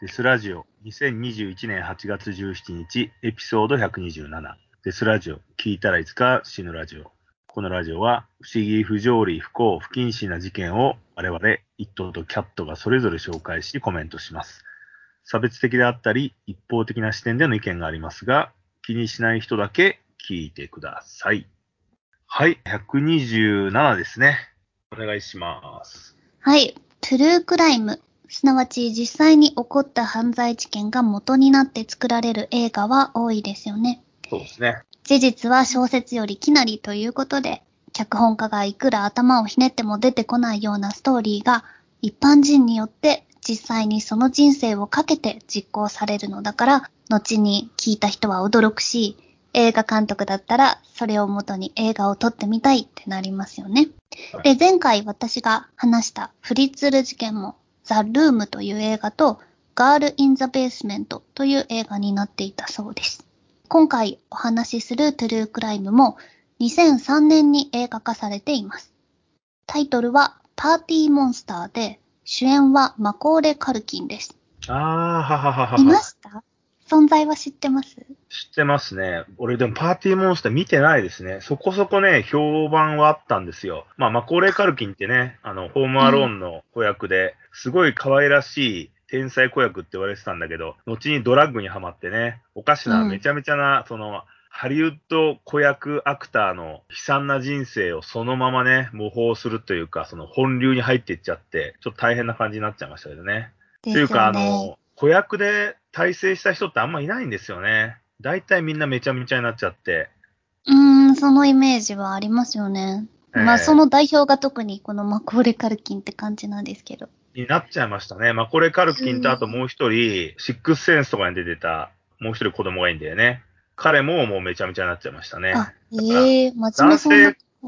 デスラジオ2021年8月17日エピソード127デスラジオ聞いたらいつか死ぬラジオ。このラジオは不思議不条理不幸不謹慎な事件を我々一頭とキャットがそれぞれ紹介しコメントします。差別的であったり一方的な視点での意見がありますが気にしない人だけ聞いてください。はい127ですね。お願いします。はい。トゥルークライム。すなわち実際に起こった犯罪事件が元になって作られる映画は多いですよね。そうですね事実は小説よりきなりということで、脚本家がいくら頭をひねっても出てこないようなストーリーが一般人によって実際にその人生をかけて実行されるのだから、後に聞いた人は驚くし、映画監督だったらそれを元に映画を撮ってみたいってなりますよね。で、前回私が話したフリッツル事件もザ・ルームという映画とガール・イン・ザ・ベースメントという映画になっていたそうです。今回お話しするトゥルークライムも2003年に映画化されています。タイトルはパーティーモンスターで主演はマコーレ・カルキンです。ああ、はははは。いました？存在は知ってます？知ってますね。俺でもパーティーモンスター見てないですね。そこそこね、評判はあったんですよ。まあ、マコーレー・カルキンってね、あの、ホームアローンの子役で、すごい可愛らしい天才子役って言われてたんだけど、後にドラッグにはまってね、おかしな、うんめちゃめちゃな、その、ハリウッド子役アクターの悲惨な人生をそのままね、模倣するというか、その本流に入っていっちゃって、ちょっと大変な感じになっちゃいましたけどね。ですよというか、あね。の、子役で大成した人ってあんまいないんですよね。大体みんなめちゃめちゃになっちゃって。うーん、そのイメージはありますよね。まあ、えーその代表が特にこのマコーレ・カルキンって感じなんですけど。になっちゃいましたね。まあ、これカルキンとあともう一人、シックスセンスとかに出てた、もう一人子供がいいんだよね。彼ももうめちゃめちゃになっちゃいましたね。あ、ええ真面目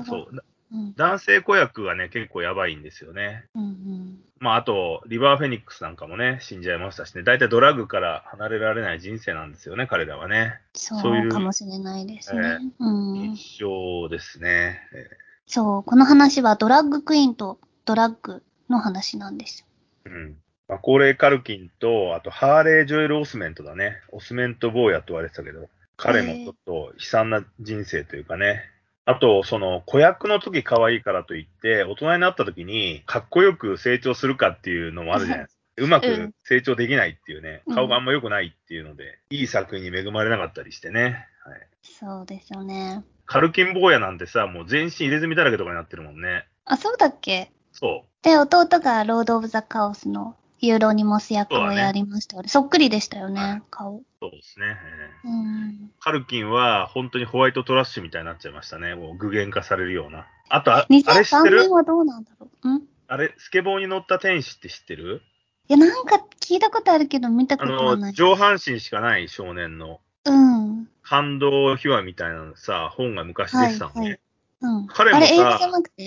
そうう。うん。男性子役がね、結構やばいんですよね。うんうん。まあ、あと、リバーフェニックスなんかもね、死んじゃいましたしね。大体ドラッグから離れられない人生なんですよね、彼らはね。そうかもしれないですね。えうん。一生ですね。えそう、この話はドラッグクイーンとドラッグの話なんです。ーうん。マコーレー・カルキンと、あと、ハーレー・ジョエル・オスメントだね。オスメント・坊やと言われてたけど、彼もちょっと悲惨な人生というかね。あと、その、子役の時可愛いからといって、大人になった時に、かっこよく成長するかっていうのもあるじゃないですか。うまく成長できないっていうね、うん顔があんま良くないっていうので、いい作品に恵まれなかったりしてね。はい。そうですよね。カルキン坊やなんてさ、もう全身入れ墨だらけとかになってるもんね。あ、そうだっけ？そで、弟がロード・オブ・ザ・カオスのユーロニモス役をやりましたよね。そっくりでしたよね、はい顔。う。そうですね。えーうん。カルキンは本当にホワイトトラッシュみたいになっちゃいましたね。もう具現化されるような。あと、ああれ知って2003る年はどうなんだろう？ん？いあれ、スケボーに乗った天使って知ってる？や、なんか聞いたことあるけど見たことはない。上半身しかない少年のうん。感動秘話みたいなさ、本が昔出てたのね。はいはいうん。彼もさあれ、映画じゃなくて？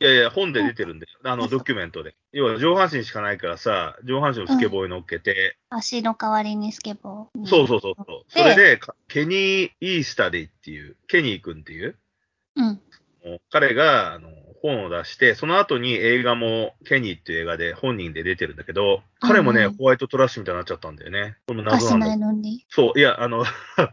いやいや、本で出てるんだよ。あの、あそうドキュメントで。要は上半身しかないからさ、上半身をスケボーに乗っけて、足の代わりにスケボー。そうそうそうそう。そでれで、かケニー・イースタディっていう、ケニー君っていう、うん。彼があの本を出して、その後に映画もケニーっていう映画で本人で出てるんだけど、彼もね、うんホワイトトラッシュみたいになっちゃったんだよね。この謎足ないのに？そう、いや、あの、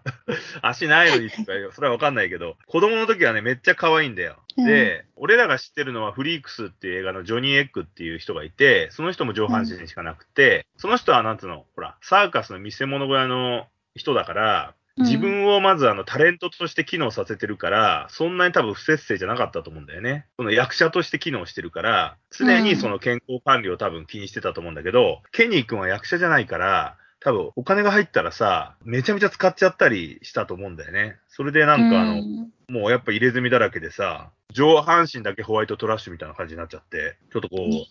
足ないのにとか、それはわかんないけど、子供の時はね、めっちゃ可愛いんだよ。で、俺らが知ってるのはフリークスっていう映画のジョニー・エッグっていう人がいて、その人も上半身しかなくて、その人はなんつうの、ほら、サーカスの見せ物小屋の人だから、自分をまずあのタレントとして機能させてるから、そんなに多分不節制じゃなかったと思うんだよね。その役者として機能してるから、常にその健康管理を多分気にしてたと思うんだけど、ケニー君は役者じゃないから、多分お金が入ったらさ、めちゃめちゃ使っちゃったりしたと思うんだよね。それでなんかあの、うんもうやっぱ入れ墨だらけでさ、上半身だけホワイトトラッシュみたいな感じになっちゃって、ちょっとこう、ね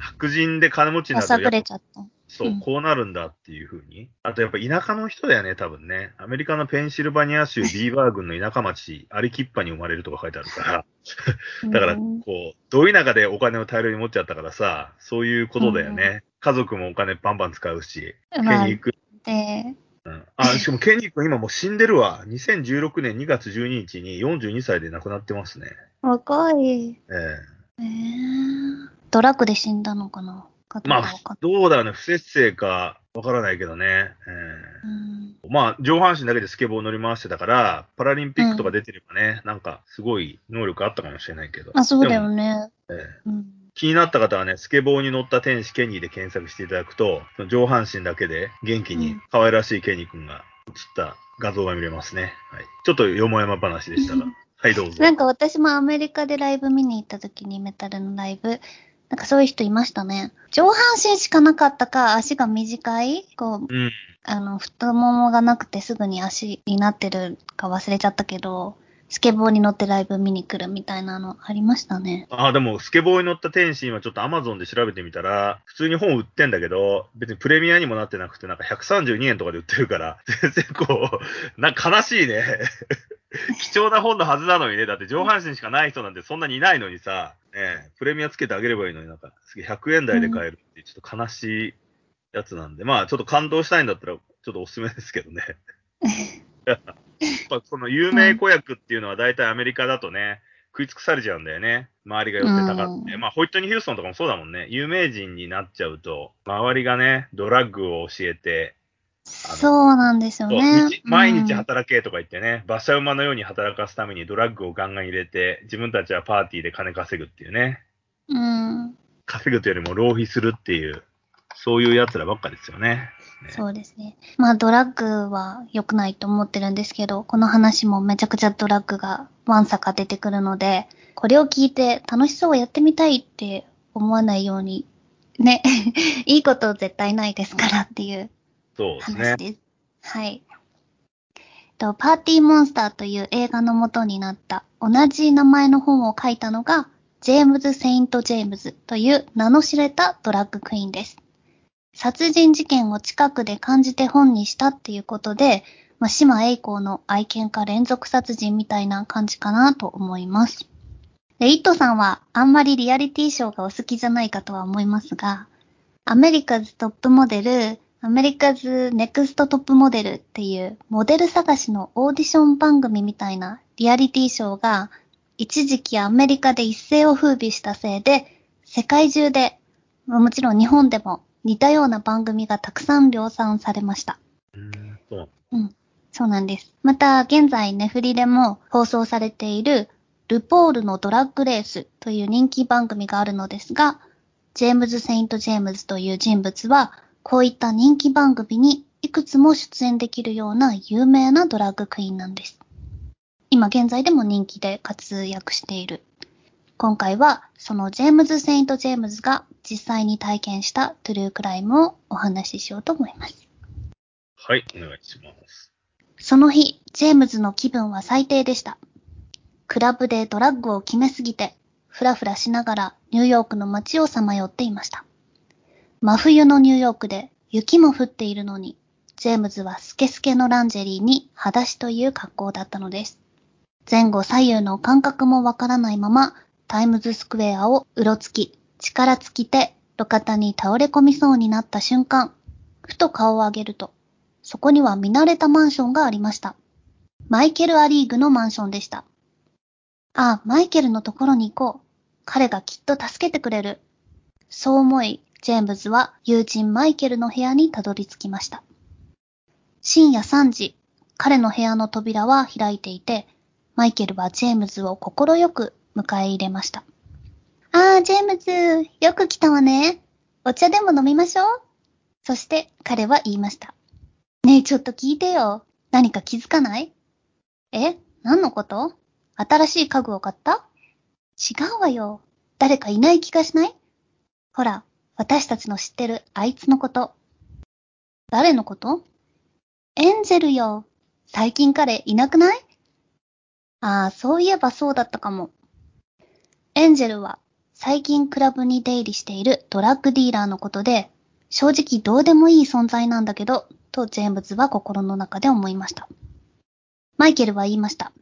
白人で金持ちになるとれちゃった。そうう、んこうなるんだっていう風に。あとやっぱ田舎の人だよね、多分ね。アメリカのペンシルバニア州ビーバー郡の田舎町、アリキッパに生まれるとか書いてあるから。だから、うんこう、ど田舎でお金を大量に持っちゃったからさ、そういうことだよね。家族もお金バンバン使うし、ケニまあー君。で、うん、あ、しかもケニー君今もう死んでるわ。2016年2月12日に42歳で亡くなってますね。若い。えええー、ドラッグで死んだのかな？かどうまあどうだろうね。不節制か、わからないけどね。えうんーまあ、上半身だけでスケボーを乗り回してたから、パラリンピックとか出てればね、なんか、すごい能力あったかもしれないけど。あ、そうだよね。えーうん。気になった方はね、スケボーに乗った天使ケニーで検索していただくと、上半身だけで元気にうん可愛らしいケニーくんが映った画像が見れますね。はい。ちょっとよもやま話でしたが。はい、どうぞ。なんか私もアメリカでライブ見に行った時にメタルのライブ、なんかそういう人いましたね。上半身しかなかったか、足が短い、こう、うん。あの、太ももがなくてすぐに足になってるか忘れちゃったけど、スケボーに乗ってライブ見に来るみたいなのありましたね。ああ、でも、スケボーに乗った天使今ちょっと Amazon で調べてみたら、普通に本売ってんだけど、別にプレミアにもなってなくて、なんか132円とかで売ってるから、全然こう、な悲しいね。貴重な本のはずなのにね、だって上半身しかない人なんてそんなにいないのにさ、ね、プレミアつけてあげればいいのになんか、すげえ100円台で買えるってちょっと悲しいやつなんで、まあちょっと感動したいんだったら、ちょっとおすすめですけどね。その有名子役っていうのは大体アメリカだとね、食い尽くされちゃうんだよね。周りが寄ってたかって。うんまあ、ホイットニー・ヒューストンとかもそうだもんね。有名人になっちゃうと、周りがね、ドラッグを教えて、そうなんですよね日。毎日うん働けとか言ってね、馬車馬のように働かすためにドラッグをガンガン入れて、自分たちはパーティーで金稼ぐっていうね。うん。稼ぐというよりも浪費するっていう、そういう奴らばっかですよね。ねそうですね。まあドラッグは良くないと思ってるんですけど、この話もめちゃくちゃドラッグがわんさか出てくるので、これを聞いて楽しそうやってみたいって思わないように、ね、いいこと絶対ないですからっていうそうですね話。です。はい。と、パーティーモンスターという映画の元になった同じ名前の本を書いたのが、ジェームズ・セイント・ジェームズという名の知れたドラッグクイーンです。殺人事件を近くで感じて本にしたっていうことで、まあ、島栄光の愛犬家連続殺人みたいな感じかなと思います。で、イットさんはあんまりリアリティショーがお好きじゃないかとは思いますが、アメリカズトップモデル、アメリカズネクストトップモデルっていうモデル探しのオーディション番組みたいなリアリティショーが一時期アメリカで一世を風靡したせいで世界中で、もちろん日本でも似たような番組がたくさん量産されました。うんそううん。そうなんです。また、現在ネフリでも放送されているルポールのドラッグレースという人気番組があるのですが、ジェームズ・セイント・ジェームズという人物は、こういった人気番組にいくつも出演できるような有名なドラッグクイーンなんです。今現在でも人気で活躍している。今回は、そのジェームズ・セイント・ジェームズが実際に体験した true crime をお話ししようと思います。はい、お願いします。その日、ジェームズの気分は最低でした。クラブでドラッグを決めすぎて、ふらふらしながらニューヨークの街をさまよっていました。真冬のニューヨークで雪も降っているのに、ジェームズはスケスケのランジェリーに裸足という格好だったのです。前後左右の感覚もわからないまま、タイムズスクエアをうろつき、力尽きて路肩に倒れ込みそうになった瞬間、ふと顔を上げると、そこには見慣れたマンションがありました。マイケル・アリーグのマンションでした。ああ、マイケルのところに行こう。彼がきっと助けてくれる。そう思い、ジェームズは友人マイケルの部屋にたどり着きました。深夜3時、彼の部屋の扉は開いていて、マイケルはジェームズを心よく迎え入れました。ああ、ジェームズ、よく来たわね。お茶でも飲みましょう。そして彼は言いました。ねえ、ちょっと聞いてよ。何か気づかない？え何のこと？新しい家具を買った？違うわよ。誰かいない気がしない？ほら、私たちの知ってるあいつのこと。誰のこと？エンジェルよ。最近彼いなくない？ああ、そういえばそうだったかも。エンジェルは最近クラブに出入りしているドラッグディーラーのことで、正直どうでもいい存在なんだけど、とジェームズは心の中で思いました。マイケルは言いました。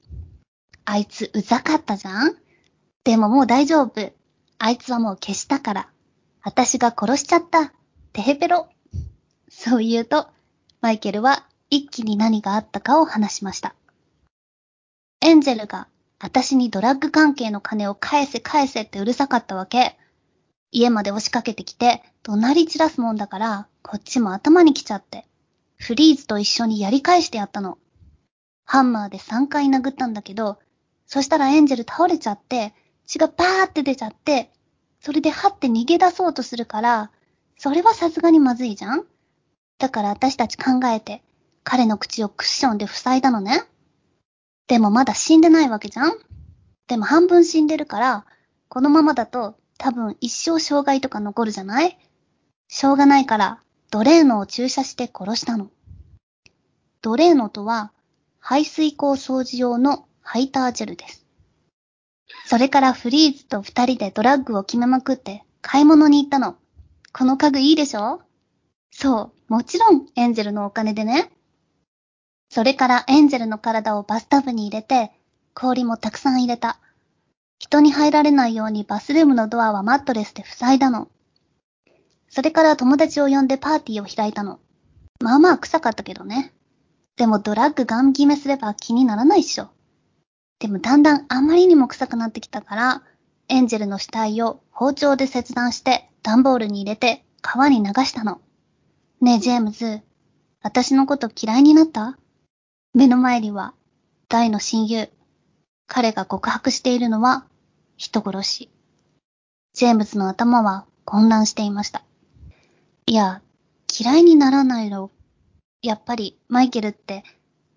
あいつうざかったじゃん？でももう大丈夫。あいつはもう消したから。私が殺しちゃった。てへぺろ。そう言うと、マイケルは一気に何があったかを話しました。エンジェルが私にドラッグ関係の金を返せ返せってうるさかったわけ。家まで押しかけてきて、怒鳴り散らすもんだから、こっちも頭に来ちゃって、フリーズと一緒にやり返してやったの。ハンマーで3回殴ったんだけど、そしたらエンジェル倒れちゃって、血がバーって出ちゃって、それではって逃げ出そうとするから、それはさすがにまずいじゃん？だから私たち考えて、彼の口をクッションで塞いだのね。でもまだ死んでないわけじゃん？でも半分死んでるから、このままだと多分一生障害とか残るじゃない？しょうがないから、ドレーノを注射して殺したの。ドレーノとは、排水口掃除用のハイタージェルです。それからフリーズと二人でドラッグを決めまくって買い物に行ったの。この家具いいでしょ？そう、もちろんエンジェルのお金でね。それからエンジェルの体をバスタブに入れて、氷もたくさん入れた。人に入られないようにバスルームのドアはマットレスで塞いだの。それから友達を呼んでパーティーを開いたの。まあまあ臭かったけどね。でもドラッグガン決めすれば気にならないっしょ。でもだんだんあまりにも臭くなってきたから、エンジェルの死体を包丁で切断して段ボールに入れて川に流したの。ねえジェームズ、私のこと嫌いになった？目の前には大の親友。彼が告白しているのは人殺し。ジェームズの頭は混乱していました。いや、嫌いにならないの。やっぱりマイケルって、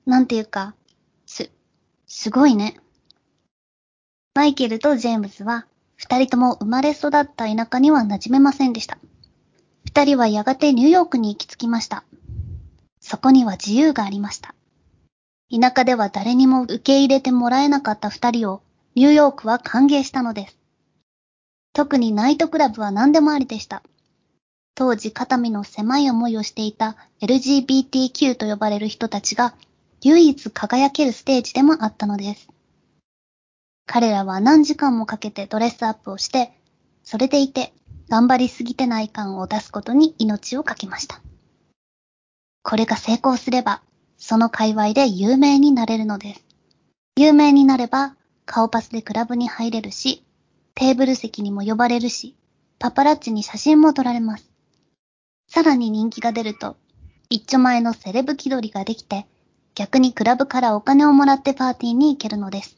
なんていうか、す、すごいね。マイケルとジェームズは、二人とも生まれ育った田舎には馴染めませんでした。二人はやがてニューヨークに行き着きました。そこには自由がありました。田舎では誰にも受け入れてもらえなかった二人を、ニューヨークは歓迎したのです。特にナイトクラブは何でもありでした。当時肩身の狭い思いをしていた LGBTQ と呼ばれる人たちが唯一輝けるステージでもあったのです。彼らは何時間もかけてドレスアップをして、それでいて頑張りすぎてない感を出すことに命をかけました。これが成功すれば、その界隈で有名になれるのです。有名になれば、顔パスでクラブに入れるし、テーブル席にも呼ばれるし、パパラッチに写真も撮られます。さらに人気が出ると、一丁前のセレブ気取りができて、逆にクラブからお金をもらってパーティーに行けるのです。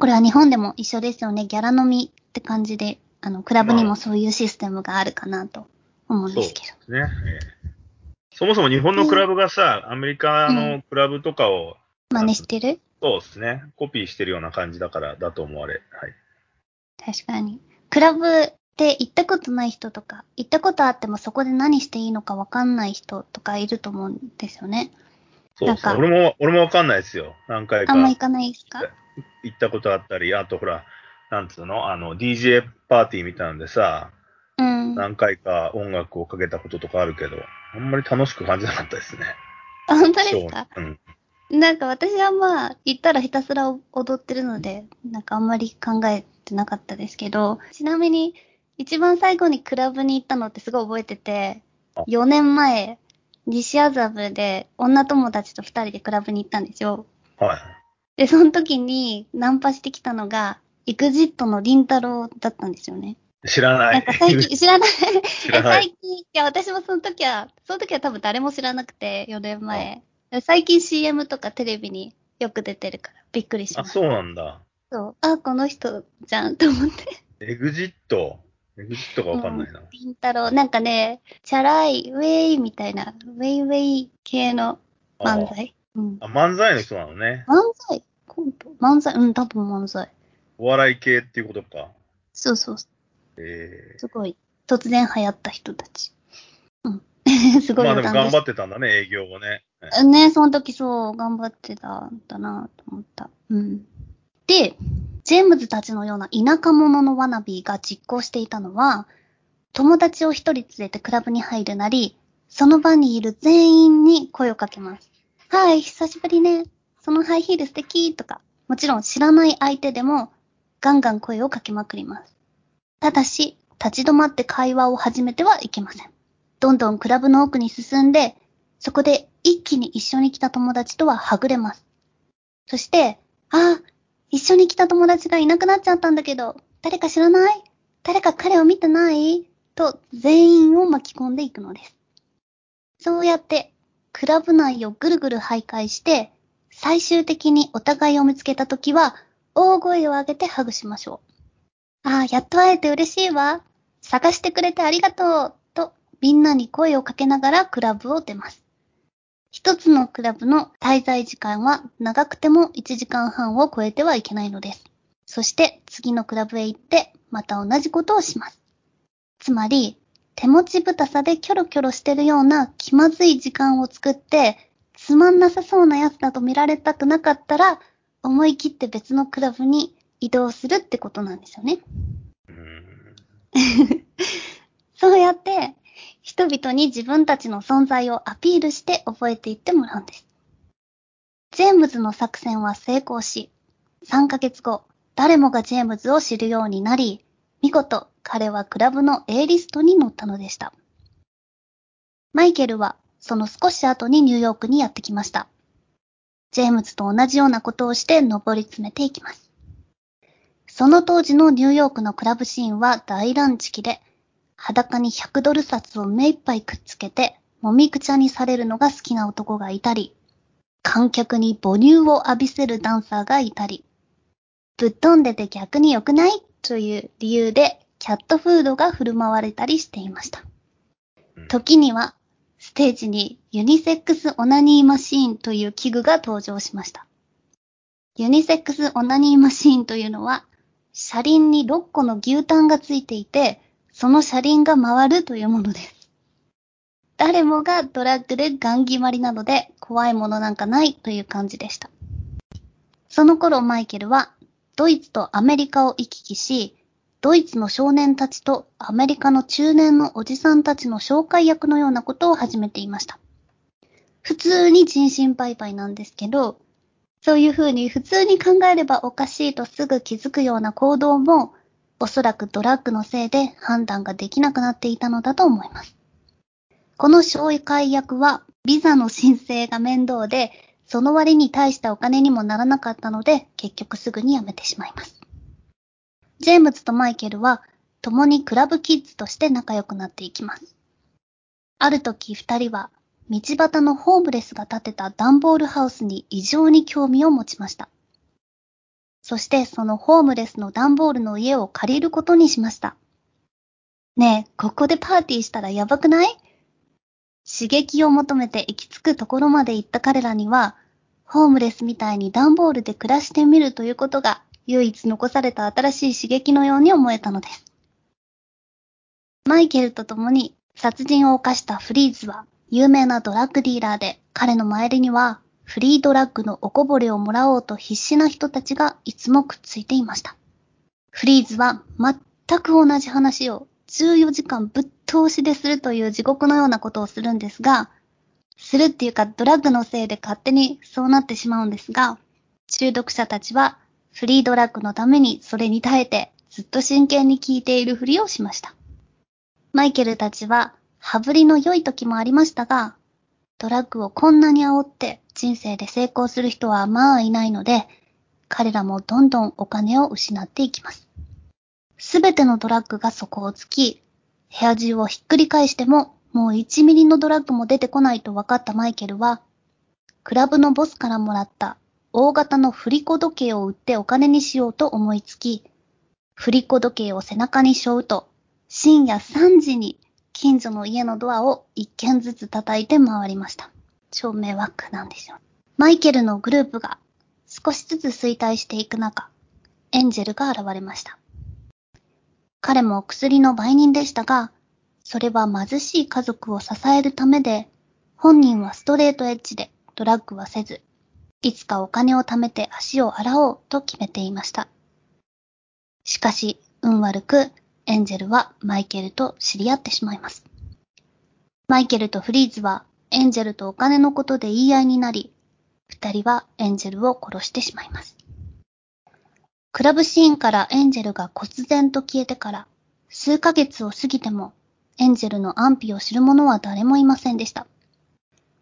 これは日本でも一緒ですよね。ギャラ飲みって感じで、あの、クラブにもそういうシステムがあるかなと思うんですけど。ね。ええそもそも日本のクラブがさ、アメリカのクラブとかを、真似してる？そうですね、コピーしてるような感じだからだと思われ。はい。確かに。クラブって行ったことない人とか、行ったことあってもそこで何していいのかわかんない人とかいると思うんですよね。そうですね。なんか俺も、俺もわかんないですよ。何回かあんま行かないですか？行ったことあったり、あとほら、なんつうの？あの、DJ パーティーみたいなんでさ、うん。何回か音楽をかけたこととかあるけど、あんまり楽しく感じなかったですね。あ本当ですか？うん。なんか私はまあ、行ったらひたすら踊ってるので、なんかあんまり考えてなかったですけど、ちなみに、一番最後にクラブに行ったのってすごい覚えててあ、4年前、西麻布で女友達と2人でクラブに行ったんですよ。はい。で、その時にナンパしてきたのが、エグジットのリンタロウだったんですよね。知らない。なんか最近、知らない知らない。最近、いや、私もその時は、その時は多分誰も知らなくて、4年前。最近 CM とかテレビによく出てるから、びっくりしあ、ました。そうなんだ。そう。あ、この人じゃんと思って。エグジット？エグジットがわかんないな。りんたろう、なんかね、チャラい、ウェイみたいな、ウェイウェイ系の漫才？うん。あ、漫才の人なのね。漫才？コント？漫才？うん、多分漫才。お笑い系っていうことか。そうそう。えすごい、突然流行った人たち。うん。すえごいまあでも頑張っってたんだね、営業をね。た。ね、その時そう、頑張ってたんだなと思った。うん。で、ジェームズたちのような田舎者のワナビーが実行していたのは、友達を一人連れてクラブに入るなり、その場にいる全員に声をかけます。はい、久しぶりね。そのハイヒール素敵とか、もちろん知らない相手でも、ガンガン声をかけまくります。ただし、立ち止まって会話を始めてはいけません。どんどんクラブの奥に進んで、そこで一気に一緒に来た友達とははぐれます。そして、ああ、一緒に来た友達がいなくなっちゃったんだけど、誰か知らない？誰か彼を見てない？と全員を巻き込んでいくのです。そうやってクラブ内をぐるぐる徘徊して、最終的にお互いを見つけたときは、大声を上げてハグしましょう。ああ、やっと会えて嬉しいわ。探してくれてありがとう。と、みんなに声をかけながらクラブを出ます。一つのクラブの滞在時間は長くても1時間半を超えてはいけないのです。そして次のクラブへ行ってまた同じことをします。つまり、手持ちぶたさでキョロキョロしてるような気まずい時間を作って、つまんなさそうなやつだと見られたくなかったら、思い切って別のクラブに移動するってことなんですよね。そうやって、人々に自分たちの存在をアピールして覚えていってもらうんです。ジェームズの作戦は成功し、3ヶ月後、誰もがジェームズを知るようになり、見事、彼はクラブの A リストに載ったのでした。マイケルは、その少し後にニューヨークにやってきました。ジェームズと同じようなことをして上り詰めていきます。その当時のニューヨークのクラブシーンは大乱地期で、裸に100ドル札を目いっぱいくっつけて、もみくちゃにされるのが好きな男がいたり、観客に母乳を浴びせるダンサーがいたり、ぶっ飛んでて逆に良くない？という理由でキャットフードが振る舞われたりしていました。時には、ステージにユニセックスオナニーマシーンという器具が登場しました。ユニセックスオナニーマシーンというのは、車輪に6個の牛タンがついていて、その車輪が回るというものです。誰もがドラッグでガン決まりなので怖いものなんかないという感じでした。その頃マイケルはドイツとアメリカを行き来し、ドイツの少年たちとアメリカの中年のおじさんたちの紹介役のようなことを始めていました。普通に人身売買なんですけど、そういうふうに普通に考えればおかしいとすぐ気づくような行動もおそらくドラッグのせいで判断ができなくなっていたのだと思います。この紹介役はビザの申請が面倒で、その割に大したお金にもならなかったので、結局すぐに辞めてしまいます。ジェームズとマイケルは共にクラブキッズとして仲良くなっていきます。ある時二人は道端のホームレスが建てたダンボールハウスに異常に興味を持ちました。そしてそのホームレスの段ボールの家を借りることにしました。ねえ、ここでパーティーしたらやばくない？刺激を求めて行き着くところまで行った彼らには、ホームレスみたいに段ボールで暮らしてみるということが唯一残された新しい刺激のように思えたのです。マイケルと共に殺人を犯したフリーズは有名なドラッグディーラーで彼の周りにはフリードラッグのおこぼれをもらおうと必死な人たちがいつもくっついていました。フリーズは全く同じ話を14時間ぶっ通しでするという地獄のようなことをするんですが、するっていうかドラッグのせいで勝手にそうなってしまうんですが、中毒者たちはフリードラッグのためにそれに耐えてずっと真剣に聞いているふりをしました。マイケルたちは羽振りの良い時もありましたが、ドラッグをこんなに煽って人生で成功する人はまあいないので、彼らもどんどんお金を失っていきます。すべてのドラッグが底をつき、部屋中をひっくり返してももう1ミリのドラッグも出てこないと分かったマイケルは、クラブのボスからもらった大型の振り子時計を売ってお金にしようと思いつき、振り子時計を背中に背負うと、深夜3時に近所の家のドアを一軒ずつ叩いて回りました。超迷惑なんですよ。マイケルのグループが少しずつ衰退していく中、エンジェルが現れました。彼も薬の売人でしたが、それは貧しい家族を支えるためで、本人はストレートエッジでドラッグはせず、いつかお金を貯めて足を洗おうと決めていました。しかし、運悪く、エンジェルはマイケルと知り合ってしまいます。マイケルとフリーズはエンジェルとお金のことで言い合いになり、二人はエンジェルを殺してしまいます。クラブシーンからエンジェルが忽然と消えてから数ヶ月を過ぎてもエンジェルの安否を知る者は誰もいませんでした。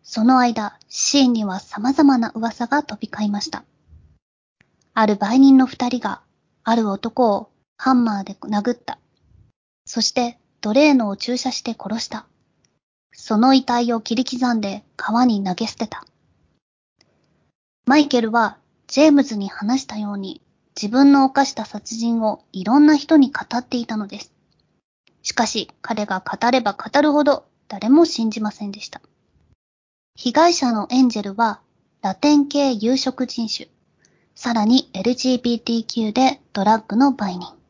その間、シーンには様々な噂が飛び交いました。ある売人の二人が、ある男をハンマーで殴った。そして奴隷のを注射して殺した。その遺体を切り刻んで川に投げ捨てた。マイケルはジェームズに話したように自分の犯した殺人をいろんな人に語っていたのです。しかし彼が語れば語るほど誰も信じませんでした。被害者のエンジェルはラテン系有色人種、さらに LGBTQ でドラッグの売人。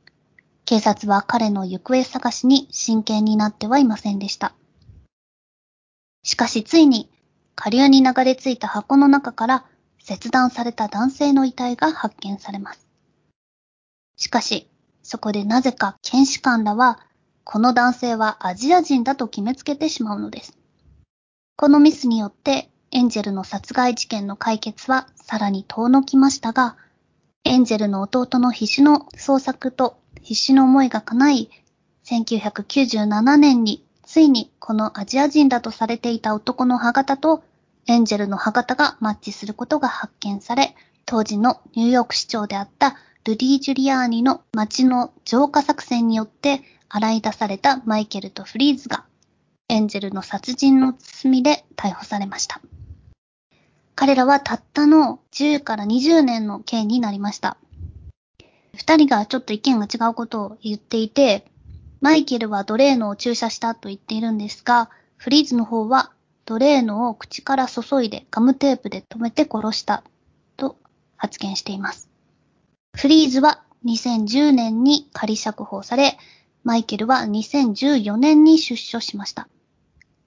警察は彼の行方探しに真剣になってはいませんでした。しかしついに下流に流れ着いた箱の中から切断された男性の遺体が発見されます。しかし、そこでなぜか検視官らは、この男性はアジア人だと決めつけてしまうのです。このミスによって、エンジェルの殺害事件の解決はさらに遠のきましたが、エンジェルの弟の必死の捜索と必死の思いが叶い、1997年についにこのアジア人だとされていた男の歯型とエンジェルの歯型がマッチすることが発見され、当時のニューヨーク市長であったルディ・ジュリアーニの街の浄化作戦によって洗い出されたマイケルとフリーズがエンジェルの殺人の罪で逮捕されました。彼らはたったの10から20年の刑になりました。二人がちょっと意見が違うことを言っていて、マイケルは奴隷のを注射したと言っているんですが、フリーズの方は奴隷のを口から注いでガムテープで留めて殺したと発言しています。フリーズは2010年に仮釈放され、マイケルは2014年に出所しました。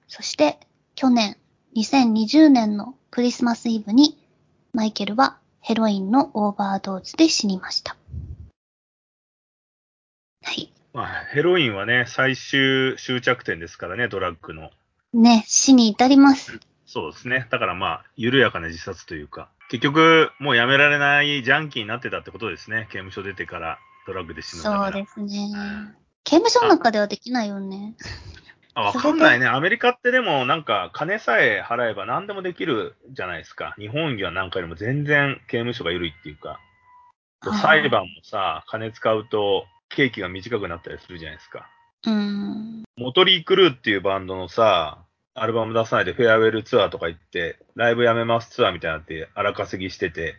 そして去年2020年のクリスマスイブにマイケルはヘロインのオーバードーズで死にました。はい。まあ、ヘロインはね、最終終着点ですからね、ドラッグの。ね、死に至ります。そうですね。だからまあ、緩やかな自殺というか、結局、もうやめられないジャンキーになってたってことですね。刑務所出てからドラッグで死ぬ。そうですね。刑務所の中ではできないよね。あ、わかんないね。アメリカってでもなんか金さえ払えば何でもできるじゃないですか。日本はなんかよりも全然刑務所が緩いっていうか、裁判もさ、金使うと刑期が短くなったりするじゃないですか。うん。モトリー・クルーっていうバンドのさ、アルバム出さないでフェアウェルツアーとか行って、ライブやめますツアーみたいなのって荒稼ぎしてて、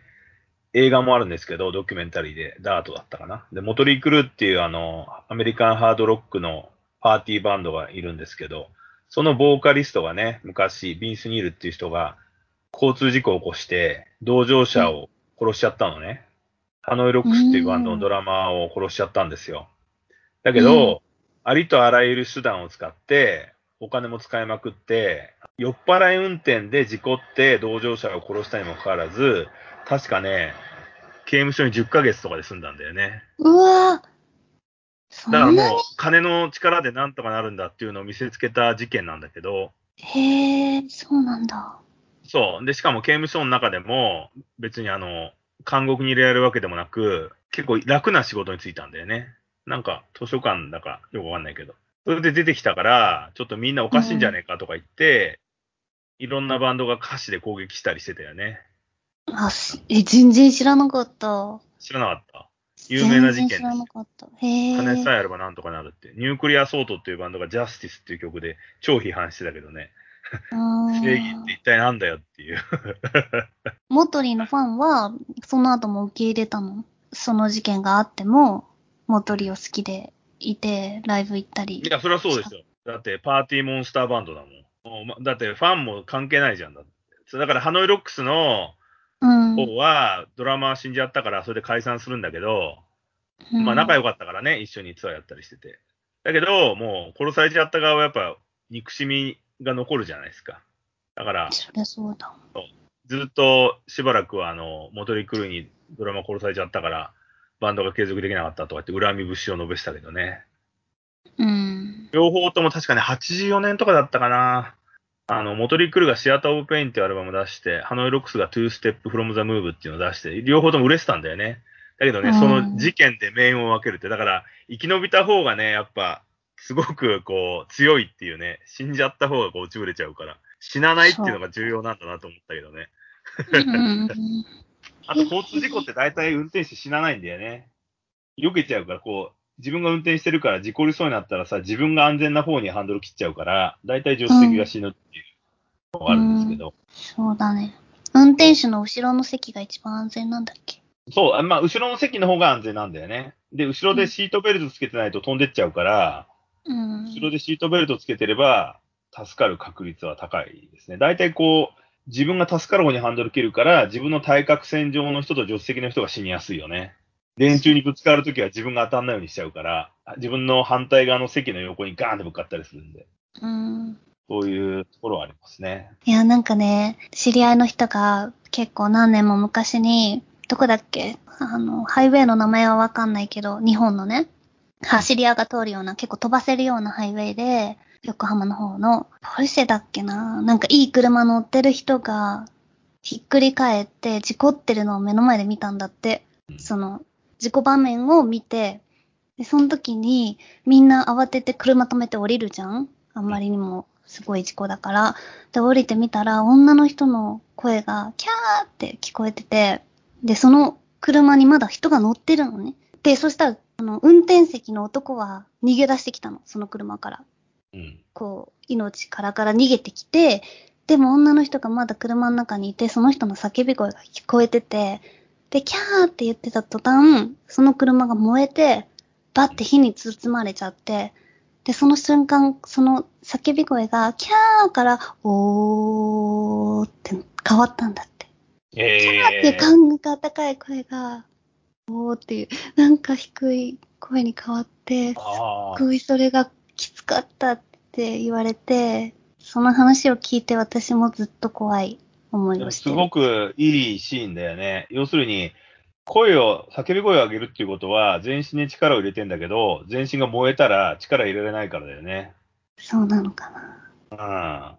映画もあるんですけど、ドキュメンタリーで、ダートだったかな。で、モトリー・クルーっていうあの、アメリカンハードロックのパーティーバンドがいるんですけど、そのボーカリストがね、昔、ビンス・ニールっていう人が交通事故を起こして、同乗者を殺しちゃったのね。ハノイロックスっていうバンドのドラマーを殺しちゃったんですよ。だけど、ありとあらゆる手段を使って、お金も使いまくって、酔っ払い運転で事故って同乗者を殺したにもかかわらず、確かね、刑務所に10ヶ月とかで済んだんだよね。うわだからもう、金の力でなんとかなるんだっていうのを見せつけた事件なんだけど、へえ、そうなんだ。そう。で、しかも刑務所の中でも、別にあの、監獄に入れられるわけでもなく、結構楽な仕事に就いたんだよね。なんか、図書館だか、よくわかんないけど。それで出てきたから、ちょっとみんなおかしいんじゃねえかとか言って、いろんなバンドが歌詞で攻撃したりしてたよね。あ、しえ、全然知らなかった。知らなかった？有名な事件知らなかった。へえ。金さえあればなんとかなるって。ニュークリアソートっていうバンドがジャスティスっていう曲で超批判してたけどね。う ん正義って一体なんだよっていう。モトリーのファンは、その後も受け入れたの？その事件があっても、モトリーを好きでいて、ライブ行ったり。いや、そりゃそうですよ。だって、パーティーモンスターバンドだもん。もうまだって、ファンも関係ないじゃんだだから、ハノイロックスのうん。方は、ドラマー死んじゃったから、それで解散するんだけど、まあ、仲良かったからね、一緒にツアーやったりしてて。だけど、もう、殺されちゃった側はやっぱ、憎しみが残るじゃないですか。だから、そりゃそうだ。ずっとしばらくは、あの、モトリー・クルーにドラマー殺されちゃったから、バンドが継続できなかったとかって恨み節を述べてたけどね。うん。両方とも確かね、84年とかだったかな。あの、モトリー・クルーが Theatre of Pain っていうアルバム出して、ハノイ・ロックスが Two Steps From the Move っていうのを出して、両方とも売れてたんだよね。だけどね、うんその事件で命運を分けるって、だから、生き延びた方がね、やっぱ、すごくこう、強いっていうね、死んじゃった方がこう、落ちぶれちゃうから、死なないっていうのが重要なんだなと思ったけどね。うん。あと、交通事故って大体運転手死なないんだよね。避けちゃうから、こう、自分が運転してるから事故りそうになったらさ、自分が安全な方にハンドル切っちゃうから、だいたい助手席が死ぬっていうのがあるんですけど。そうだね。運転手の後ろの席が一番安全なんだっけ？そう、あまあ、後ろの席の方が安全なんだよね。で、後ろでシートベルトつけてないと飛んでっちゃうから、うん。後ろでシートベルトつけてれば、助かる確率は高いですね。大体こう、自分が助かる方にハンドル切るから、自分の対角線上の人と助手席の人が死にやすいよね。電柱にぶつかるときは自分が当たんないようにしちゃうから、自分の反対側の席の横にガーンってぶつかったりするんで、うん。そういうところはありますね。いや、なんかね、知り合いの人が結構何年も昔に、どこだっけ？あの、ハイウェイの名前はわかんないけど、日本のね、走り屋が通るような、結構飛ばせるようなハイウェイで、横浜の方の、ポルシェだっけな？なんかいい車乗ってる人が、ひっくり返って事故ってるのを目の前で見たんだって。うんその、事故場面を見て、で、その時にみんな慌てて車止めて降りるじゃん？あんまりにもすごい事故だから。で、降りてみたら女の人の声がキャーって聞こえてて、で、その車にまだ人が乗ってるのね。で、そしたら、あの、運転席の男は逃げ出してきたの、その車から。うん。こう、命からから逃げてきて、でも女の人がまだ車の中にいて、その人の叫び声が聞こえてて、で、キャーって言ってた途端、その車が燃えて、バッて火に包まれちゃって、で、その瞬間、その叫び声が、キャーから、おーって変わったんだって。えで、感が高い声が、おーっていう、なんか低い声に変わって、すごいそれがきつかったって言われて、その話を聞いて私もずっと怖い思いをしてる。すごくいいシーンだよね。要するに、声を、叫び声を上げるっていうことは、全身に力を入れてんだけど、全身が燃えたら力入れられないからだよね。そうなのかな。うん。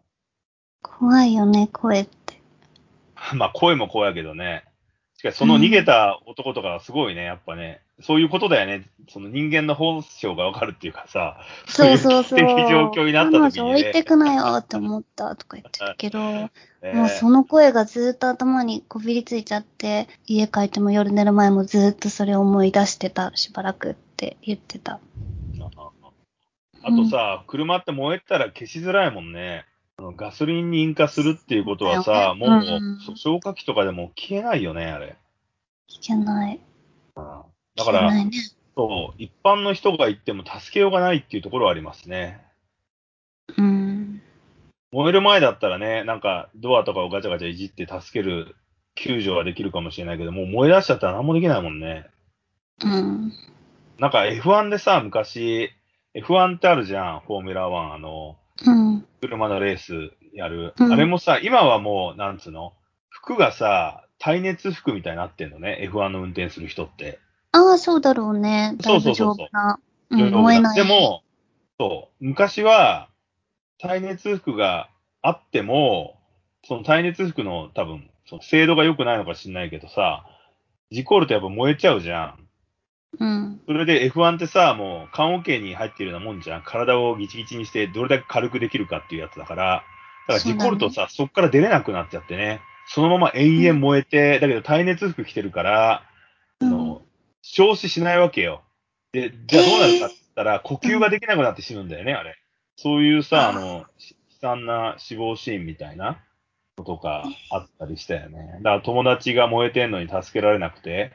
怖いよね、声って。まあ、声も声やけどね。しかし、その逃げた男とかはすごいね、やっぱね。そういうことだよね。その人間の本性がわかるっていうかさ。そうそうそう。い危機的状況になった時に、ね。置いてくなよって思ったとか言ってたけど、ねもうその声がずっと頭にこびりついちゃって、家帰っても夜寝る前もずっとそれを思い出してた、しばらくって言ってた。あとさ、車って燃えたら消しづらいもんね。ガソリンに引火するっていうことはさ、もう、うん消火器とかでも消えないよね、あれ。いけない。だから、ね。そう、一般の人が行っても助けようがないっていうところはありますね。うん。燃える前だったらね、なんかドアとかをガチャガチャいじって助ける、救助はできるかもしれないけど、もう燃え出しちゃったら何もできないもんね。うん。なんか F1 でさ、昔、F1 ってあるじゃん、フォーミュラー1、あの、うん。車のレースやる。うんあれもさ、今はもう、なんつうの？服がさ、耐熱服みたいになってんのね、F1 の運転する人って。ああ、そうだろうね。そうそうそうそう夫な。うん、な燃えない。で、も、そう、昔は、耐熱服があっても、その耐熱服の多分、その精度が良くないのか知んないけどさ、事故るとやっぱ燃えちゃうじゃん。うん。それで F1 ってさ、もう缶オケに入ってるようなもんじゃん。体をギチギチにしてどれだけ軽くできるかっていうやつだから。だから事故るとさ、そ,、っから出れなくなっちゃってね。そのまま延々燃えて、だけど耐熱服着てるから、うんあの焼死しないわけよ。で、じゃあどうなるかって言ったら、呼吸ができなくなって死ぬんだよね、あれ。そういうさ、あの、し悲惨な死亡シーンみたいなことがあったりしたよね。だから友達が燃えてんのに助けられなくて、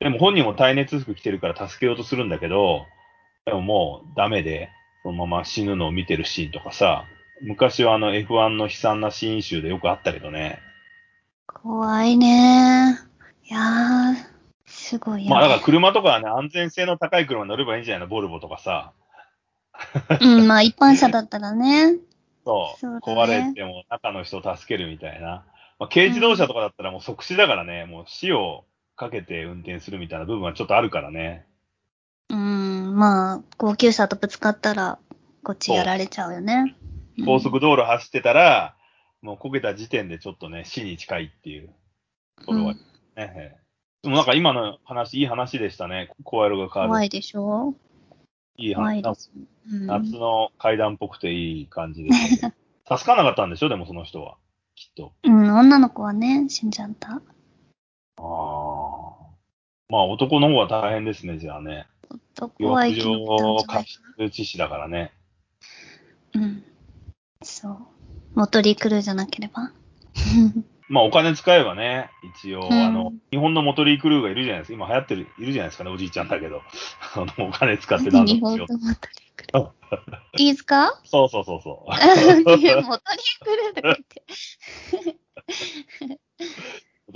でも本人も耐熱服着てるから助けようとするんだけど、でももうダメで、そのまま死ぬのを見てるシーンとかさ、昔はあの F1 の悲惨なシーン集でよくあったけどね。怖いね。いやー、すごいよ、ね。まあだから車とかはね、安全性の高い車に乗ればいいんじゃないの？ボルボとかさ。うん、まあ一般車だったらね。そう。そうだね壊れても中の人を助けるみたいな。まあ、軽自動車とかだったらもう即死だからね、もう死をかけて運転するみたいな部分はちょっとあるからね。うん、まあ、高級車とぶつかったら、こっちやられちゃうよね。高速道路走ってたら、もう焦げた時点でちょっとね、死に近いっていうところはね。ええでもなんか今の話、いい話でしたね。声色が変わる。怖いでしょ？いい話。怖いです。うん、夏の階段っぽくていい感じでした、ね。助かんなかったんでしょ？でもその人は。きっと。うん、女の子はね、死んじゃった。ああ。まあ男の方は大変ですね、じゃあね。男は生き延びたんじゃない過失致死だからね。うん。そう。モトリークルーじゃなければ。まあお金使えばね、一応、うんあの、日本のモトリークルーがいるじゃないですか。今流行ってる、いるじゃないですかね、おじいちゃんだけど。あの、お金使ってなんと日かしよう。本のモトリークルー。いいですか？そうそうそうそう。モトリークルーとか言って。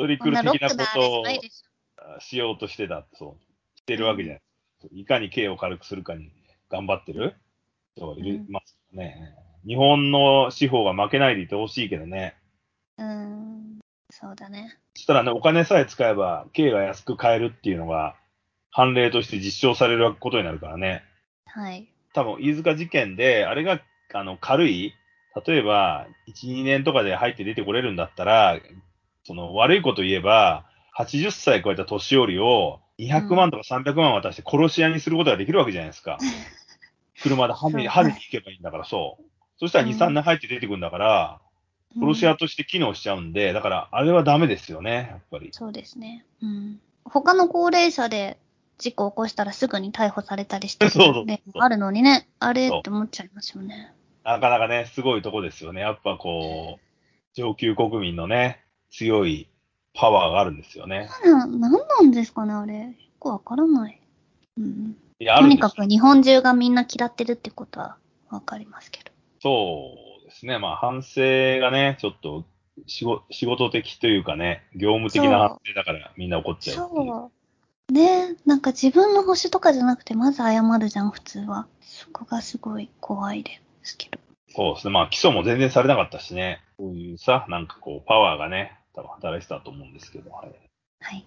モトリクルー的なことをししようとしてた、そう、してるわけじゃない。いかに刑を軽くするかに頑張ってる？人がいますね。日本の司法が負けないでいてほしいけどね。ょ。うーん。そうだね。そしたらね、お金さえ使えば、刑が安く買えるっていうのが、判例として実証されることになるからね。はい。多分、飯塚事件で、あれが、あの、軽い、例えば、1、2年とかで入って出てこれるんだったら、その、悪いこと言えば、80歳超えた年寄りを、200万とか300万渡して殺し屋にすることができるわけじゃないですか。車でそうはめ、はめに行けばいいんだから、そう。そしたら2、うん3年入って出てくるんだから、殺し屋として機能しちゃうんで、だから、あれはダメですよね、やっぱり。そうですね。うん。他の高齢者で事故を起こしたらすぐに逮捕されたりしてる例もあるのにね、あれって思っちゃいますよね。なかなかね、すごいとこですよね。やっぱこう、上級国民のね、強いパワーがあるんですよね。な、なんなんですかね、あれ。よくわからない。うん。いや、あとにかく日本中がみんな嫌ってるってことはわかりますけど。そうですね。まあ、反省がね、ちょっと仕事、仕事的というかね、業務的な反省だからみんな怒っちゃう。そう。ねなんか自分の星とかじゃなくて、まず謝るじゃん、普通は。そこがすごい怖いですけど。そうですね。まあ、基礎も全然されなかったしね。そういうさ、なんかこう、パワーがね、多分働いてたと思うんですけど、はい。はい。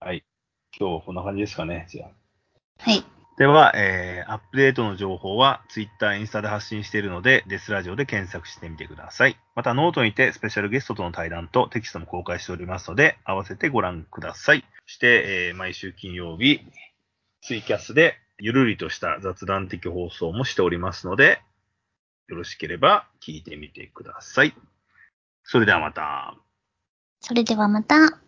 はい。今日はこんな感じですかね、じゃあ。はい。では、えー、アップデートの情報は Twitter、インスタで発信しているので、デスラジオで検索してみてください。また、ノートにてスペシャルゲストとの対談とテキストも公開しておりますので、合わせてご覧ください。そして、えー毎週金曜日、ツイキャスでゆるりとした雑談的放送もしておりますので、よろしければ聞いてみてください。それではまた。それではまた。